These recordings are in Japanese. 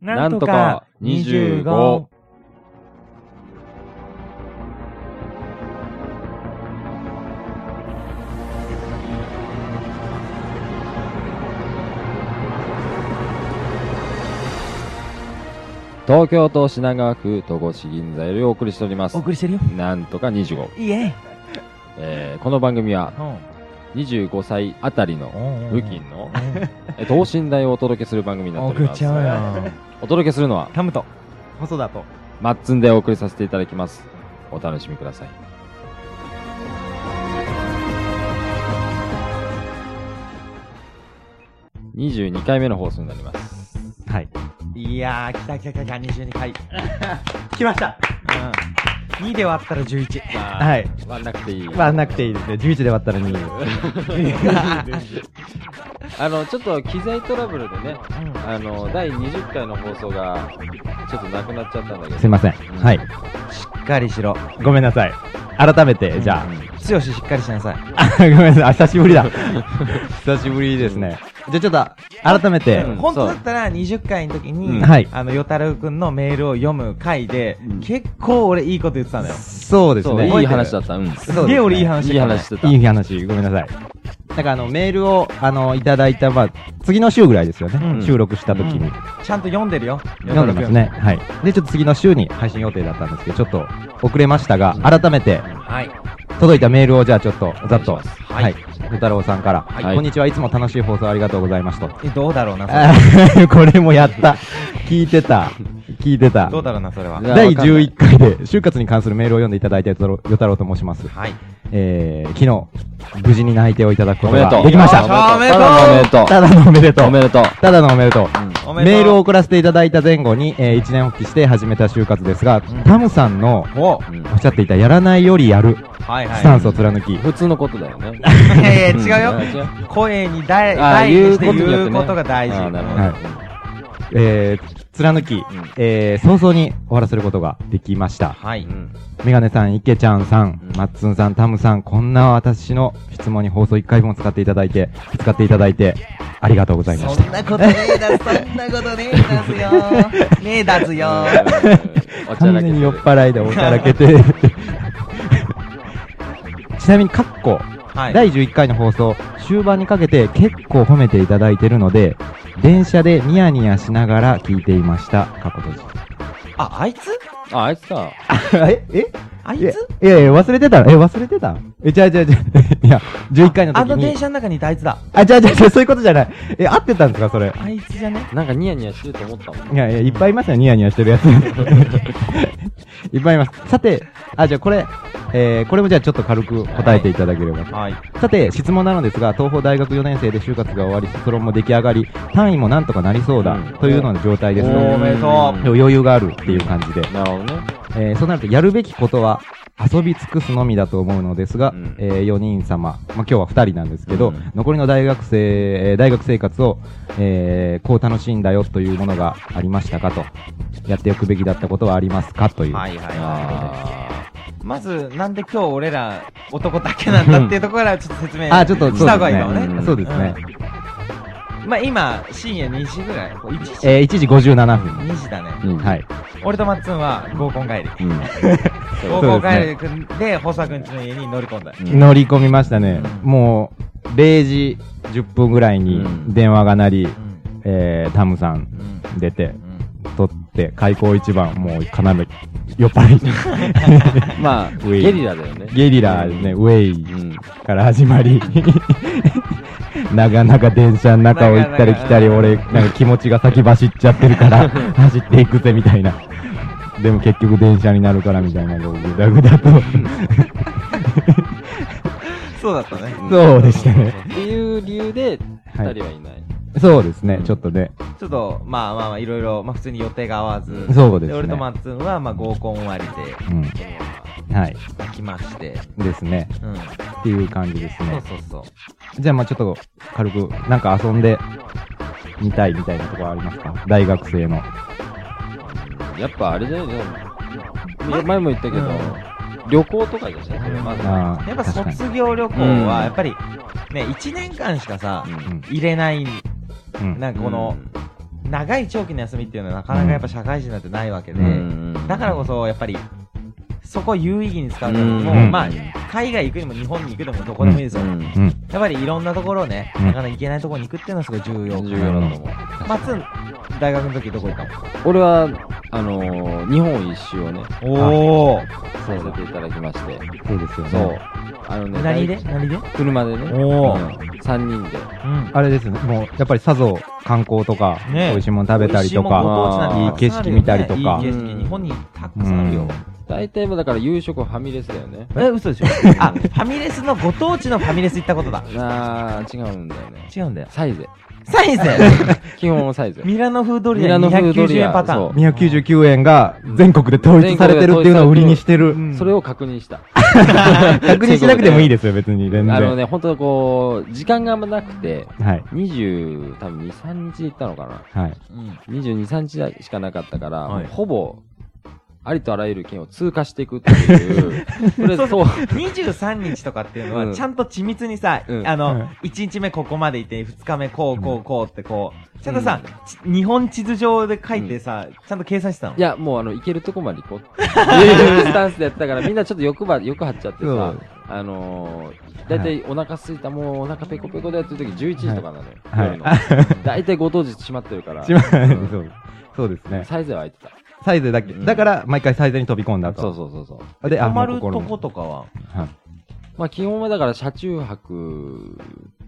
なんとか25。東京都品川区戸越銀座よりお送りしておりますお。送りしてるよ。なんとか25。いえ。えーこの番組はうん。25歳あたりの付付近のえ等身大をお届けする番組になっております。送っちゃうよ。お届けするのは、タムと、細田と。マッツンでお送りさせていただきます。お楽しみください。22回目の放送になります。はい。いやー、来た来た来た来た、22回。来ました。うん。2で割ったら11。まあはい。割んなくていい。割んなくていいですね。11で割ったら2。あの、ちょっと機材トラブルでね、うんあの、第20回の放送が、ちょっとなくなっちゃったんだけど。すいません。うんはい。しっかりしろ。ごめんなさい。改めて、じゃうんあ、剛しっかりしなさい。ごめんなさい。あ久しぶりだ。久しぶりですね。じゃあちょっと、改めて、うん本当だったら20回の時に、うんはいあの、よたろうくんのメールを読む回で、うん結構俺いいこと言ってたのよ。そう、そうですね。いい話だった。うん。すげえ俺いい話いい話してた。いい話、ごめんなさい。なんかあの、メールを、あの、いただいた、まあ、次の週ぐらいですよね。うん収録した時に。ちゃんと読んでるよ。読んでますね。はい。で、ちょっと次の週に配信予定だったんですけど、ちょっと遅れましたが、改めて、はい。届いたメールをじゃあちょっと、ざっと、お願いしますはい。ふ太郎さんから、はいこんにちはいつも楽しい放送ありがとうございますと。え、どうだろうな、そあー これもやった。聞いてた。聞いてたれ。どうだろうな、それは。第いやわかんない11回で、就活に関するメールを読んでいただいたよたろよたろうと申します。はい。えー、昨日、無事に内定をいただくことがおめでとう。できました。おめでとうただのおめでとう。ただのおめでとう。おめでとう。ただのおめでとう。おめでとうメールを送らせていただいた前後に、えー、1年発起して始めた就活ですが、タムさんのおっしゃっていたやらないよりやるはいはい。スタンスを貫き、普通のことだよね。いやいや、違うよ。声に大、あ大にして言うことが大事。あーなるほどはいえー、貫き、えー、早々に終わらせることができました。はい。うんメガネさん、イケちゃんさんう、んマッツンさん、タムさん、こんな私の質問に放送1回分使っていただいて、使っていただいて、ありがとうございました。そんなことねえだ、そんなことねえだすよ。ねえだすよ。完全に酔っ払いでおちゃらけて。ちなみに、カッコ、はい。第11回の放送、終盤にかけて結構褒めていただいてるので、電車でニヤニヤしながら聞いていました。過去閉じ。あ、あいつ？あ、あいつか。ええ？あいつ？いやいや、忘れてたえ、忘れてたえ、違う違う違う。いや、11回の時に。あの電車の中にいたあいつだ。あ、違う違う違う、そういうことじゃない。え、合ってたんですか、それ。あいつじゃね？なんかニヤニヤしてると思ったもん。いやいや、いっぱいいますよ、ニヤニヤしてるやつ。いっぱいいます。さて、あ、じゃあこれ、えー、これもじゃあちょっと軽く答えていただければと。はい。さて、質問なのですが、東邦大学4年生で就活が終わり、卒論も出来上がり、単位もなんとかなりそうだ、うんというような状態ですと。おめでとう。余裕があるっていう感じで。なるほどね。えーそうなると、やるべきことは、遊び尽くすのみだと思うのですが、うんえ4人様、まあ、今日は2人なんですけど、うん残りの大学生、えー大学生活を、えーこう楽しんだよというものがありましたかと、やっておくべきだったことはありますかという。はいはいはあい。まず、なんで今日俺ら男だけなんだっていうところからちょっと説明あ、ちょっと、した方がいいかもね。うんそうですね。まあ今、深夜2時ぐらい ?1 時えー1時57分。?2 時だね。ーうんはい。俺とマッツンは合コン帰り。うん。合コン帰りで、保坂くんちの家に乗り込んだ。うん乗り込みましたね。もう、0時10分ぐらいにうん電話が鳴り、うん。えータムさんうん。出てう、ん取って、開口一番、もう、要、酔っ払い。まあ、ゲリラだよね。ゲリラね、ウェイうん。から始まり、長々電車の中を行ったり来たり、俺、なんか気持ちが先走っちゃってるから、走っていくぜ、みたいな。でも結局電車になるから、みたいな、こうぐだぐだと。そうだったね。そうでしたね。っていう理由で、二はい人はいない。そうですね、ちょっとね。ちょっと、まあまあまあ、いろいろ、まあ普通に予定が合わず。そうですね。俺とマッツンは、まあ合コン終わりで、うん。はい。ま来まして。ですね。うん。っていう感じですそうね。そうそう。じゃあ、まあちょっと、軽く、なんか遊んでみたいみたいなところありますか？大学生の。やっぱあれじゃないの前も言ったけど、旅行とかじゃないそれまず。やっぱ。卒業旅行うんは、やっぱり、ね、1年間しかさ、うんうん入れない、うん。なんかこの、長い長期の休みっていうのはなかなかやっぱ社会人なんてないわけで、うんだからこそやっぱりそこを有意義に使うためにも、うん。まあ海外行くにも日本に行くでもどこでもいいですよ、うん。うん。やっぱりいろんなところをね、うん。なかなか行けないところに行くっていうのはすごい重要。重要だと思う。まっつん大学の時どこ行ったの？俺は、あのー、日本一周をね、おおさせていただきまして、そうですよね。そう。あのね、何で？何で？車でね、おー。うん。3人で。うん。あれですね、もう、やっぱりさぞ観光とか、ね。美味しいもの食べたりとか、いい景色見たりとか。いい景色日本にたくさんあるよ、大体もうだから夕食はファミレスだよね。え嘘でしょ？あファミレスのご当地のファミレス行ったことだあー、違うんだよね。違うんだよサイゼ。サイズ 基本はサイゼ。ミラノ風ドリアミラノ風ド290リア円パターンそう299円が全国で統一されてるっていうのを売りにしてる。うんそれを確認した。確認しなくてもいいですよ、別に。全然。あのね、本当こう、時間があんまなくて、はい。20、多分2、3日で行ったのかな。はい。うん22、3日しかなかったから、はいほぼ、ありとあらゆる県を通過していくっていう、とりあえずそう、23日とかっていうのうん。はちゃんと緻密にさ、うん。うん。あの、1日目ここまで行って、2日目こうこうこうってこう、ちゃんとさ、ち日本地図上で書いてさ、ちゃんと計算してたの？いや、もうあの、行けるとこまで行こう。っていうスタンスでやったから、みんなちょっと欲ば、欲張っちゃってさあのー、だいたい。お腹すいた、もうお腹ペコペコだよっていう時11時とかなのよ。はい。夜の。だいたいご当日閉まってるから、そう。うんそうですね。サイズは空いてた。サイズだけ。うんだから、毎回サイズに飛び込んだと。そうそうそうそう。で、あ泊まるとことかは、はい。まあ基本はだから車中泊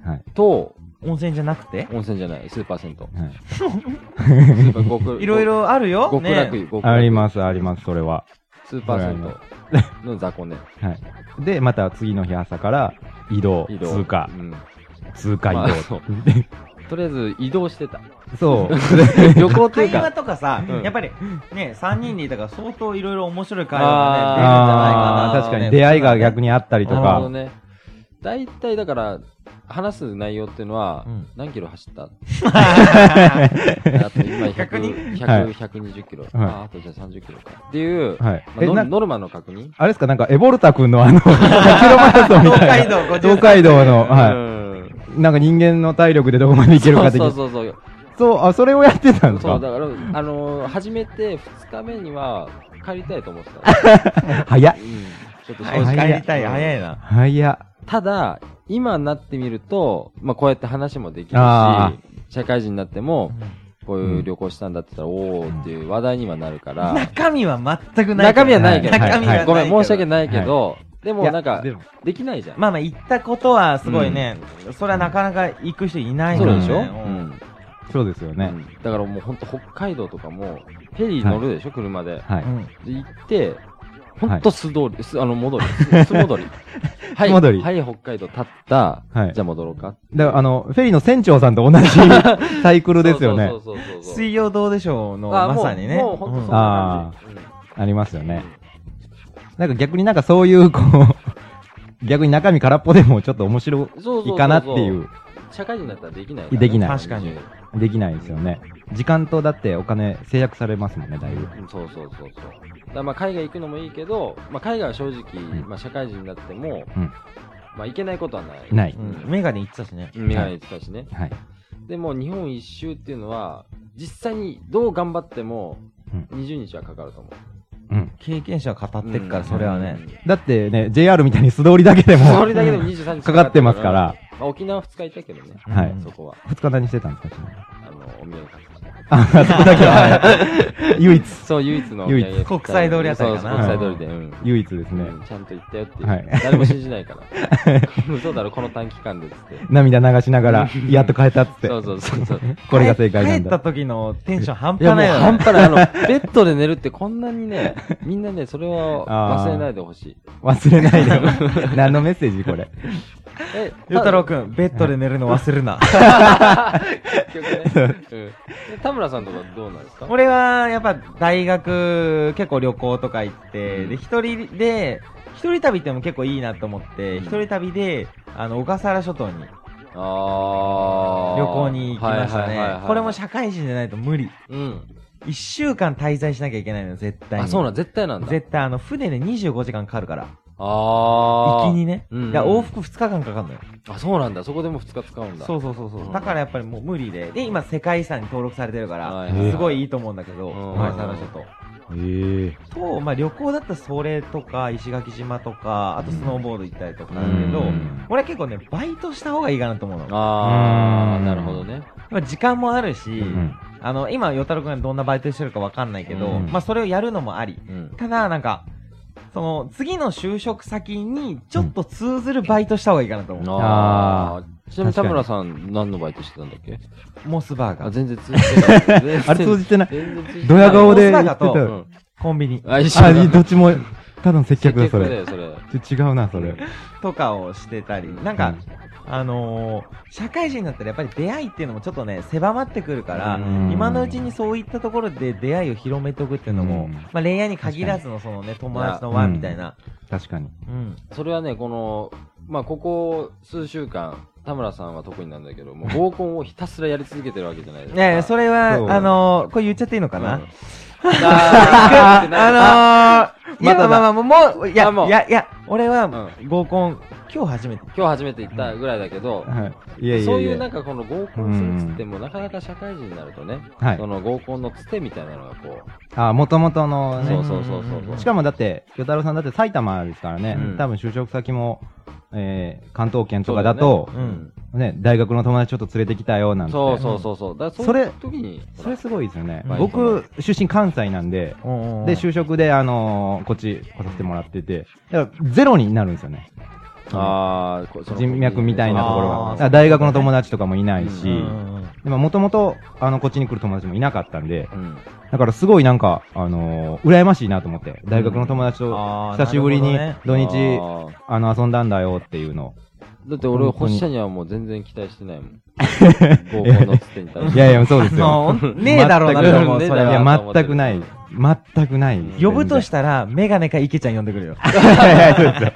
はい。と温泉じゃなくて？温泉じゃない、スーパー銭湯。はいスーパー極 いろいろあるよ？極楽ね湯、極楽湯あります、あります、それは。スーパー銭湯の雑魚ね。はい。で、また次の日朝から移動、移動。通過う、ん。通過移動まあそう。とりあえず移動してた。そう。旅行っていう会話か、とかさ、うんやっぱりね、3人でいたから相当いろいろ面白い会話がね、出るんじゃないかな。確かに出会いが逆に。にあったりとか。なるほどね。大体だから、話す内容っていうのはうん、何キロ走った？あと今逆に100、はい100、120キロ。はいああとじゃあ30キロか。っていう、はい。まあノノルマの確認？あれですか、なんか、エボルタ君のあの、100キロマラソンみたいな。東海道53東海道の、うはんい。なんか人間の体力でどこまでいけるか的そうな。そうそうそう。そう、あ、それをやってたんですそう、かだから、あのー、始めて2日目には帰りたいと思ってた。早っ。うん。ちょっとはい、正直。帰りたい、早いな。早っ。ただ、今になってみると、まあ、こうやって話もできるあし、社会人になっても、こういう旅行したんだって言ったら、おーっていう話題にはなるから、中身は全くない。中身はないけど、中身は。ごめん、申し訳ないけど、でもなんかいやできないじゃん。まあまあ、行ったことはすごいね、それはなかなか行く人いないからね。そうでしょ？ううんん。そうですよね。うんだからもうほんと北海道とかも、フェリー乗るでしょ、車で。はい。うんで、行って、ほんと素通り、すあの、戻り、す 素戻り。はい、素戻りはい、北海道立った。はいじゃあ戻ろうか。だから、あの、フェリーの船長さんと同じ サイクルですよねそ。うそうそう。水曜どうでしょうの、あまさにね。もう、もうほんとそんうんな感じ。ありますよね。なんか逆になんかそういう、こう、逆に中身空っぽでもちょっと面白うんそうそうそうそういかなっていう、社会人だったらできないね、できない確かにできないですよね。時間とだってお金制約されますもんね、だいぶ。うんそうそうそうそう。だまあ海外行くのもいいけど、まあ海外は正直、んまあ社会人になっても、うんまあ行けないことはない。ない。うんメガネ行ってたしね。メガネ言ってたしね。はい。でも日本一周っていうのは、実際にどう頑張っても、20日はかかると思う。うん。経験者は語ってっから、それはね。だってね、JR みたいに素通りだけでも、それだけでも23日かかってますから。まあ、沖縄2日いたけどね。はいそこは。二日何してたんですかちなみにあの、お土産買って。あ、そこだけは、は い唯一、そう、唯一の唯一国際通りあたりかな国際通りで。うん。唯一ですね。うんちゃんと行ったよっていう。はい誰も信じないから。嘘だろ、この短期間でっつって。涙流しながら、やっと帰ったっつってそ。うそうそうそう。これが正解なん帰っただ。時のテンション半端ない。半端ない。あの、ベッドで寝るってこんなにね、みんなね、それを忘れないでほしい。忘れないでよ。何のメッセージこれ。え、ゆうたろうくん、ベッドで寝るの忘れるな。結局ね。うん。で田村さんとかどうなんですか？俺は、やっぱ、大学、結構旅行とか行って、で、一人で、一人旅っても結構いいなと思って、一人旅で、あの、小笠原諸島にあー旅行に行きましたね。これも社会人じゃないと無理。うん。一週間滞在しなきゃいけないのよ、絶対に。あ、そうなん、絶対なんだ。絶対、あの、船で25時間かかるから。ああ。行きにね。うんうんいや、往復2日間かかるのよ。あ、そうなんだ。そこでも2日使うんだ。そうそうそうそうう。んだからやっぱりもう無理で。で、今世界遺産に登録されてるから、はいはいすごいいいと思うんだけど、うん小笠原諸島。ええと、まあ旅行だったらそれとか、石垣島とか、あとスノーボード行ったりとかだけどうん、俺は結構ね、バイトした方がいいかなと思うの。ああ、うんなるほどね。まあ時間もあるし、うん。あの、今、与太郎くんがどんなバイトしてるかわかんないけど、うんまあそれをやるのもあり。うん。ただ、なんか、その、次の就職先に、ちょっと通ずるバイトした方がいいかなと思う。ああ。ちなみに田村さん何のバイトしてたんだっけ？あ、モスバーガー。全然通じてない。あれ通じてない。ドヤ顔で大阪と言ってたよ。うん。コンビニあ、一緒あ、どっちも、ただの接客だ、それ。そ違うな、それ。とかをしてたり、なんか、あのー、社会人になったらやっぱり出会いっていうのもちょっとね、狭まってくるから、うん今のうちにそういったところで出会いを広めておくっていうのも、うんまあ恋愛に限らずのそのね、友達の輪みたいな。確かに。うん。それはね、この、まあ、ここ数週間、田村さんは特になんだけど、もう合コンをひたすらやり続けてるわけじゃないですか。いやいや、それは、あのー、これ言っちゃっていいのかな、うんあのー、いや、まただまあまあ、もう、いや、あもう。いや、いや、俺はう合コン、今日初めて。今日初めて行ったぐらいだけど、はい。そういうなんかこの合コンするっつっても、なかなか社会人になるとね、はい。その合コンのつてみたいなのがこあ、もともとのう、ね。そうそうそうそう。しかもだって、与太郎さんだって埼玉ですからね、うん。多分就職先も、えー、関東圏とかだとそうだよねね大学の友達ちょっと連れてきたよなんて。そうそうそうそう。だからそれ時に、それすごいですよねうん。僕、出身関西なんで、うんで、就職で、あのーこっち来させてもらってて、だからゼロになるんですよね。ああ、こその人脈みたいなところが。あーだから大学の友達とかもいないし、でももともと、あの、こっちに来る友達もいなかったんで、うん。だからすごいなんか、あのー羨ましいなと思って、大学の友達とあー久しぶりになる土日、あーあの、遊んだんだよっていうのを。だって俺、本当に星社にはもう全然期待してないもん。合コンのつてに対して。いやいや、そうですあのよ。ねえだろうなと思う、全くそれは。いや、全くない。全くない。呼ぶとしたら、メガネか池ちゃん呼んでくるよ。たら。いやいや、そうですよ。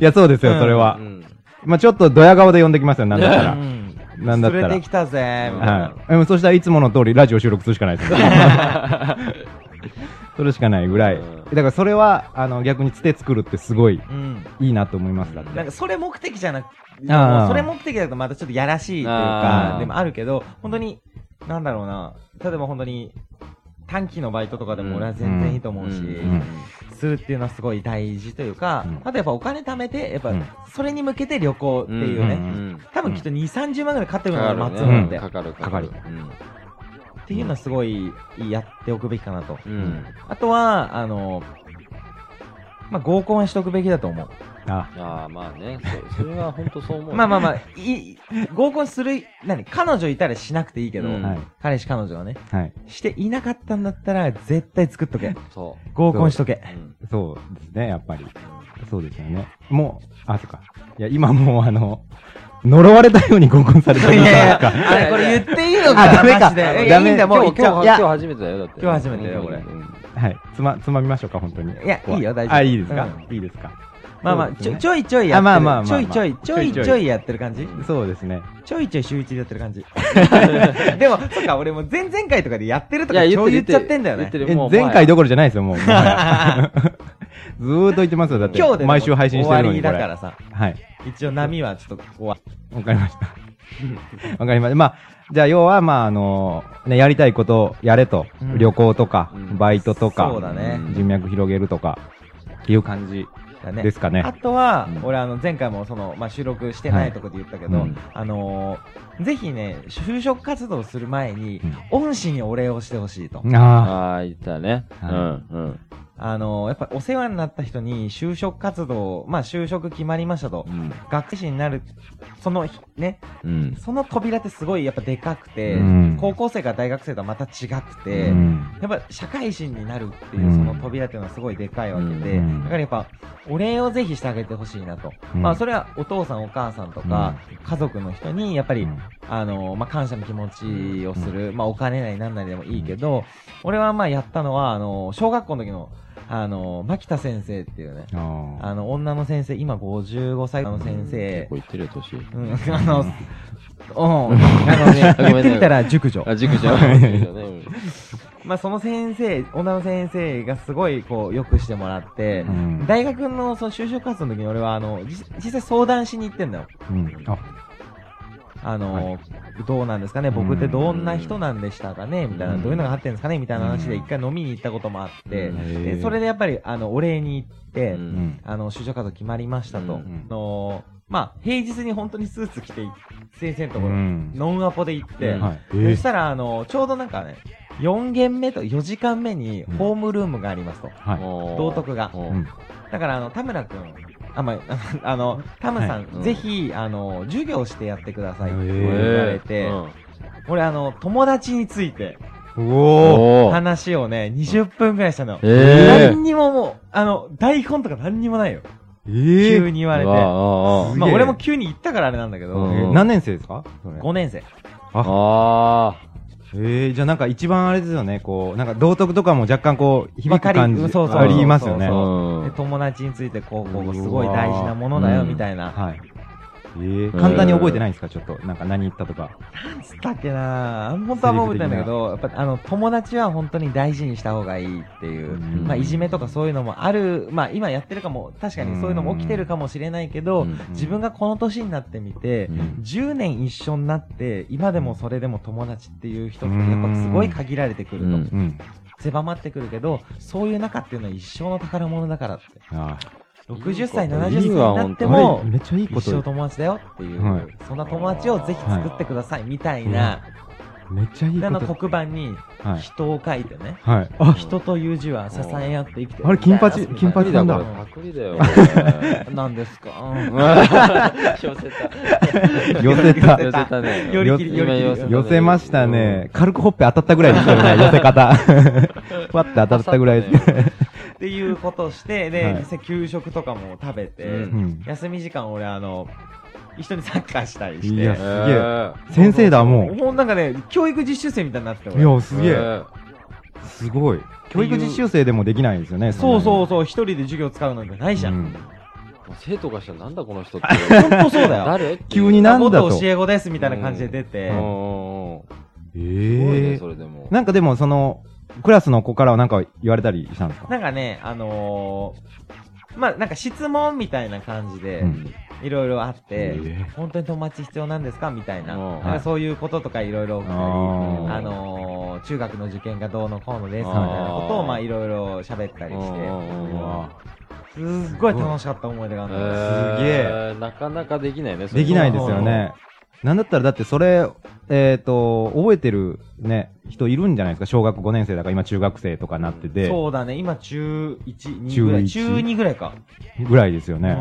いや、そうですよ、それはう。ん。まあちょっとドヤ顔で呼んできますよ、なんだったら。うんなんだったら連れてきたぜ、みたいな。はい。でもそしたらいつもの通りラジオ収録するしかないですよ。それしかないぐらい。うん。だからそれは、あの、逆につて作るってすごいうん。いいなと思います。だって。なんか、それ目的じゃなく、それ目的だとまたちょっとやらしいというかでもあるけど、本当に、なんだろうな、例えば本当に、短期のバイトとかでも俺は全然いいと思うし、うん。するっていうのはすごい大事というか、うん。あとやっぱお金貯めて、やっぱうん、それに向けて旅行っていうね。多分きっと2、30万ぐらいかかってるのが松尾なんて、ね。かかる、かかる。うん。っていうのはすごいやっておくべきかなと。うん。あとは、あの、まあ、合コンはしとくべきだと思う。あ、ああ、まあね。そそれは本当そう思う。まあまあまあ、い、合コンする、何彼女いたらしなくていいけど、うんはい。彼氏彼女はね、はい。していなかったんだったら絶対作っとけ。そ合コンしとけう。。うんそうですね、やっぱり。そうですよね。もう、あ、そっか。いや、今もうあの、呪われたように合コンされてるじゃないですか。あれこれ言っていいのあかダメかダメだ、もう今日。今日、初めてだよ、だって。今日初めてだよこれうんはい。つま、つまみましょうか、本当に。いやいいよ大丈夫あ、いいですか？ういいですか？まあまあ、ちょちょいちょいやってる。あまあまあまあまあちょいちょい、ちょいちょいやってる感じ？そうですね。ちょいちょい週一でやってる感じ。でも、そっか、俺も前々回とかでやってるといや、か超言ってる言っちゃってんだよね。え言ってるもう前回どころじゃないですよ、もう。ずーっと言ってますよ、だって。今日で毎週配信してるのに。これ終わりだからさ、はい。一応波はちょっとここは。わかりました。わかりました。まあ、じゃあ、要は、まあ、あの、ね、やりたいことをやれと。うん旅行とか、うんバイトとか、そうだね人脈広げるとか、っていう感じですかね。あとは、うん俺あの前回もその、まあ、収録してないとこで言ったけど、はいうんあのーぜひね、就職活動する前に、うん恩師にお礼をしてほしいと。あああ、言ったね。うはいん、うん。あのーやっぱお世話になった人に就職活動、まあ就職決まりましたと。うん。学士になる、その日ね、うん。その扉ってすごいやっぱでかくて、うん高校生から大学生とはまた違くあ。て、うんやっぱ社会人になるっていううんその扉っていうのはすごいでかいわけで、うんだからやっぱお礼をぜひしてあげてほしいなと。うんまあそれはお父さんお母さんとか、家族の人にやっぱり、うんあの、まあ感謝の気持ちをする、まあお金なりなんなりでもいいけど、俺はまあやったのは、あの、小学校の時の、あの、牧田先生っていうね、あの、女の先生、今55歳の先結生構、言ってるよ、年。うん、あの、うん、あのね、言ってみたら熟女。あ、塾じゃん。塾女ねまあその先生、女の先生がすごいこう、良くしてもらって、うん大学のその就職活動の時に俺はあの、じ実際相談しに行ってんだよ。うん。あ、あの、どうなんですかね僕ってどんな人なんでしたかねみたいな、うんどういうのがあってんですかねみたいな話で一回飲みに行ったこともあって、うん。でそれでやっぱり、あの、お礼に行って。あの、就職活動決まりましたと。うん。のまあ、平日に本当にスーツ着て、先生のところ、うん。ノンアポで行って、うん。はい。えー。そしたら、あの、ちょうどなんかね、4限目と4時間目にホームルームがありますと。はい。道徳が。だから、あの、田村くん、あ、まあ、あの、田村さん、はい。ぜひ、あの、授業してやってください。ってへ言ーわれて、俺、あの、友達について。お話をね、20分くらいしたの。え何にももう、あの、台本とか何にもないよ。えー。急に言われて。まあ、俺も急に言ったからあれなんだけど、何年生ですか？それ。5年生。あえー、じゃあなんか一番あれですよね、こう、なんか道徳とかも若干こう、響く感じそうそうありますよね。友達についてこう、こう、すごい大事なものだよ、うんみたいな。い。えー、簡単に覚えてないんですか？ちょっと、なんか何言ったとか。なんつったっけな？本当は覚えてないんだけど、やっぱあの、友達は本当に大事にした方がいいっていう。うん。まあ、いじめとかそういうのもある、まあ、今やってるかも、確かにそういうのも起きてるかもしれないけど、うん。自分がこの年になってみて、うん。10年一緒になって、今でもそれでも友達っていう人ってやっぱすごい限られてくると。狭まってくるけど、そういう中っていうのは一生の宝物だからって。あ60歳、いい70歳にわなってあ。もめっちゃいいこと一生。友達だよっていう、はいそんな友達をぜひ作ってくださいみたいな、めっちゃいいであのこと。黒板にはい。人を書いてね、はい。あ、人という字は支え合って生きてるあれ金八金八さんだパクリだよ、こ れなんですか、寄せた。寄せた。寄せたね。寄り切り今寄り切りたね寄せましたね。。軽くほっぺ当たったぐらいですよね、寄せ方。ふわって当たったぐらいです。っていうことをして、で、はい実際給食とかも食べて、うんうん。休み時間俺あの、一緒にサッカーしたりして、いやえー先生だ、もう。もうなんかね、教育実習生みたいになってていや、すげえ。えすごい。教育実習生でもできないですよね。そうそうう。そう、一人で授業使うなんてないじゃん。うん生徒がしたらなんだこの人って。ほんとそうだよ。誰？急になんだと元教え子ですみたいな感じで出て、うんうんうんえすごいね、えそれでも。なんかでも、その、クラスの子からはなんか言われたりしたんですか？なんかね、あのー、まあ、なんか質問みたいな感じでう、ん。いろいろあって、え。本当に友達必要なんですか？みたいな。そういうこととかいろいろ起きたり、あのー、中学の受験がどうのこうのですみたいなことを、まあ、いろいろ喋ったりして、すっごい楽しかった思い出があるすげえ。なかなかできないね、できないですよね。なんだったらだってそれ、えっ、と、覚えてるね、人いるんじゃないですか？小学5年生だから今中学生とかなってて、そうだね、今中1、2ぐらい。中中一2ぐらいか。ぐらいですよね。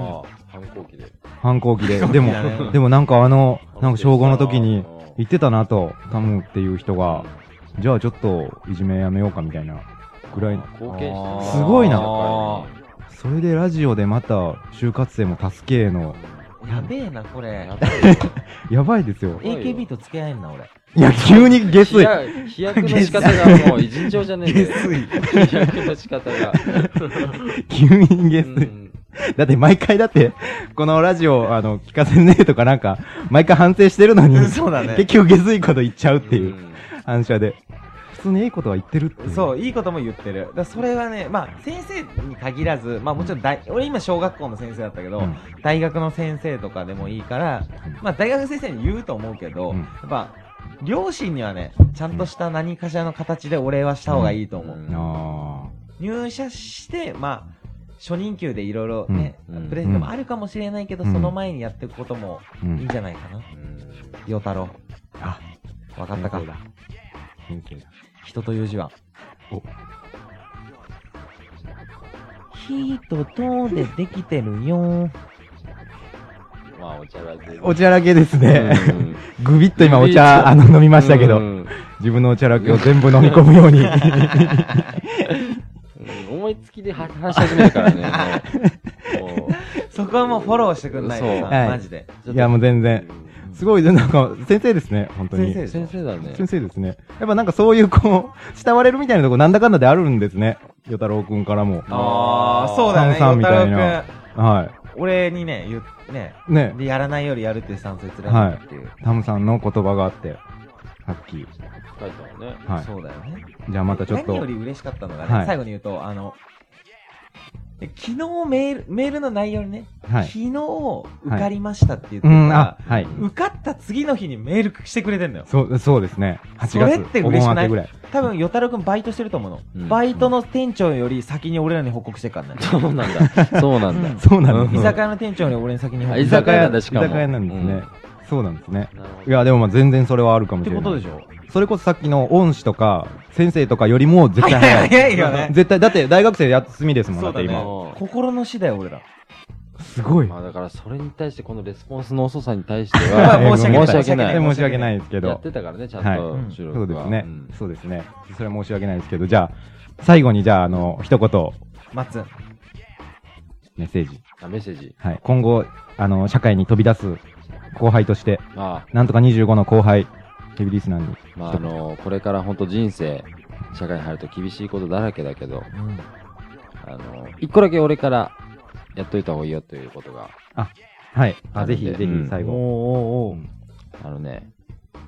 反抗期で。反抗期で。でもでもなんかあの、なんか小5の時に言ってたなと、タムっていう人が、じゃあちょっといじめやめようかみたいなぐらい。貢献してるすごいな社それでラジオでまた就活生も助けへの、やべえな、これ。やばいですよ。え AKB と付き合えんな、俺。いや、急に下水。飛躍の仕方がもう尋常じゃねえ。下飛躍の仕方が。急に下う水。んだって毎回だって、このラジオ、あの、聞かせねえとかなんか、毎回反省してるのに、そうだね結局下水こと言っちゃうっていううん反射で。普通にいいことは言ってるって。そう、いいことも言ってる。だそれはね、まあ、先生に限らず、まあもちろん大、俺今小学校の先生だったけど、うん。大学の先生とかでもいいから、まあ大学の先生に言うと思うけど、うん。やっぱ、両親にはね、ちゃんとした何かしらの形でお礼はした方がいいと思う。うん。あ入社して、まあ、初任給でいろいろね、うん。プレゼントもあるかもしれないけど、うん。その前にやっていくこともいいんじゃないかな。うん。陽太郎。あ、わかったか。先生だ。人という字は。お人とでできてるよ。まあ、お茶だけ。お茶らけですね。うんぐびっと今お茶、あの、飲みましたけど、うん自分のお茶らけを全部飲み込むように。うん思いつきでは話し始めるからね。そこはもうフォローしてくんないとそうさ、はいマジで。いや、もう全然。すごい、なんか、先生ですね、本当に。先生先生だね。先生ですね。やっぱなんかそういう、こう、慕われるみたいなとこなんだかんだであるんですね。与太郎くんからも。あー、そうだよね、さんみたいなはくん俺にね、言っね、い。ね、で、やらないよりやるっていうスタンスで貫いたっていう。タムさんの言葉があって。さっき。書いたね。はい。そうだよね。じゃあまたちょっと何よ、り嬉しかったのがね、はい最後に言うと、あの、え昨日メール、メールの内容にね、はい昨日受かりましたって言ってたうん、らあ、、はい。受かった次の日にメールしてくれてんのよ。そう、そうですね。8月。それって嬉しくない？多分、与太郎くんバイトしてると思うの。うんバイトの店長より先に俺らに報告してっからね。そうなんだ。そうなんだ。そうなんです居酒屋の店長より俺に先に報あ告して居酒屋なんだしかも居酒屋なんですね。そうなんですね。いや、でもまあ全然それはあるかもっしてれない。ことでしょ？それこそさっきの恩師とか、先生とかよりも絶対早い。早いよね絶対、だって大学生休みですもん、だって今。ど。心の死だよ、俺ら。すごい。まあだからそれに対してこのレスポンスの遅さに対してはは、申し訳ない申し訳ない。申し訳ないですけやどっ。てたからね、ちゃんはいと収録は。そうですねん。そうですね。それは申し訳ないですけど、じゃあ、最後にじゃあ、あの、一言、マッツン。メッセージ。あ、メッセージ。はい。今後、あの、社会に飛び出す後輩として、まなんとか25の後輩、ヘビーリスナーに。あ、まああの、これから本当人生、社会に入ると厳しいことだらけだけど、あの、一個だけ俺からやっといた方がいいよということが、はい。あ、ぜひ、ぜひうん、最後。おーおーおーあのね、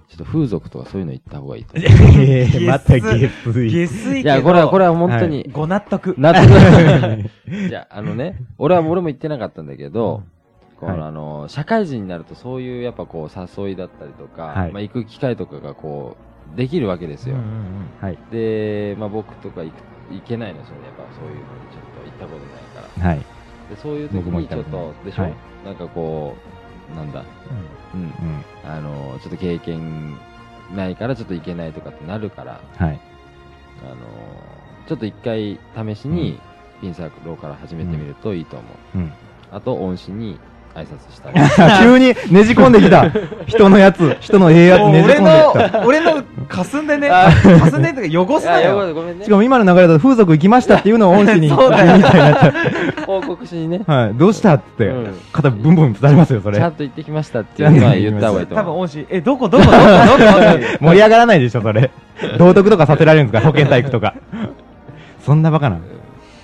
ちょっと風俗とかそういうの言った方がいいと思う。えーまた下水下水いや、これは、これは本当に、ご納得。納得。いや、あのね、俺は、俺も言ってなかったんだけど、こはいのあの、社会人になるとそういうやっぱこう誘いだったりとか、はいまあ行く機会とかがこう、できるわけですよ。はい。で、まあ僕とか行く行けないのですよね、やっぱそういうのにちょっと行ったことないから。はい。で、そういう時にちょっことでしょ、はいなんかこう、なんだ、うん、うん。あの、ちょっと経験ないからちょっと行けないとかってなるから、はい。あの、ちょっと一回試しに、ピンサークルから始めてみるといいと思う。うん。あと、恩師に挨拶したり。急にねじ込んできた。人のやつ、人のええやつねじ込んできた。俺の、俺の、霞んでね、霞んでとか汚すなよ。ごめんねしかも今の流れだと風俗行きましたっていうのを 恩師に言うみたいになっちゃ報告しにねう。、はい。どうしたってうん、肩ブンブン伝わりますよ、それちゃん。と行ってきましたっていうのは言った方がいいと多分、思う。恩師、え、どこ、どこ、どこ、どこ、どこ？盛り上がらないでしょ、それ。道徳とかさせられるんですか、保健体育とか。そんなバカな。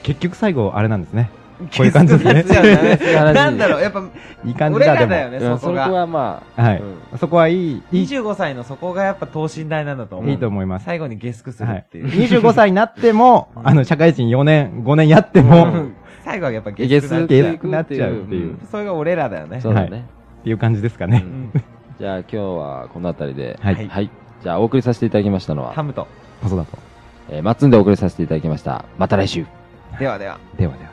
結局最後、あれなんですね。こういう感じですね。なんだろう、やっぱ、いい感じ俺だ、でも。らだよね、うんそこそこが。はまあ、はいうん。そこはいい、いい、25歳のそこがやっぱ等身大なんだと思う。いいと思います。最後にゲスクするはい。っていう。25歳になっても、あの、社会人4年、5年やっても、最後はやっぱゲゲススクなゲスっていくなっちゃうっていうそれが俺らだよね。そうだね。ていう感じですかね。うんじゃあ今日はこの辺りで、はいはい。じゃあお送りさせていただきましたのは、ハムと。細田と。えー、マッツンでお送りさせていただきました。また来週。ではでは。ではでは。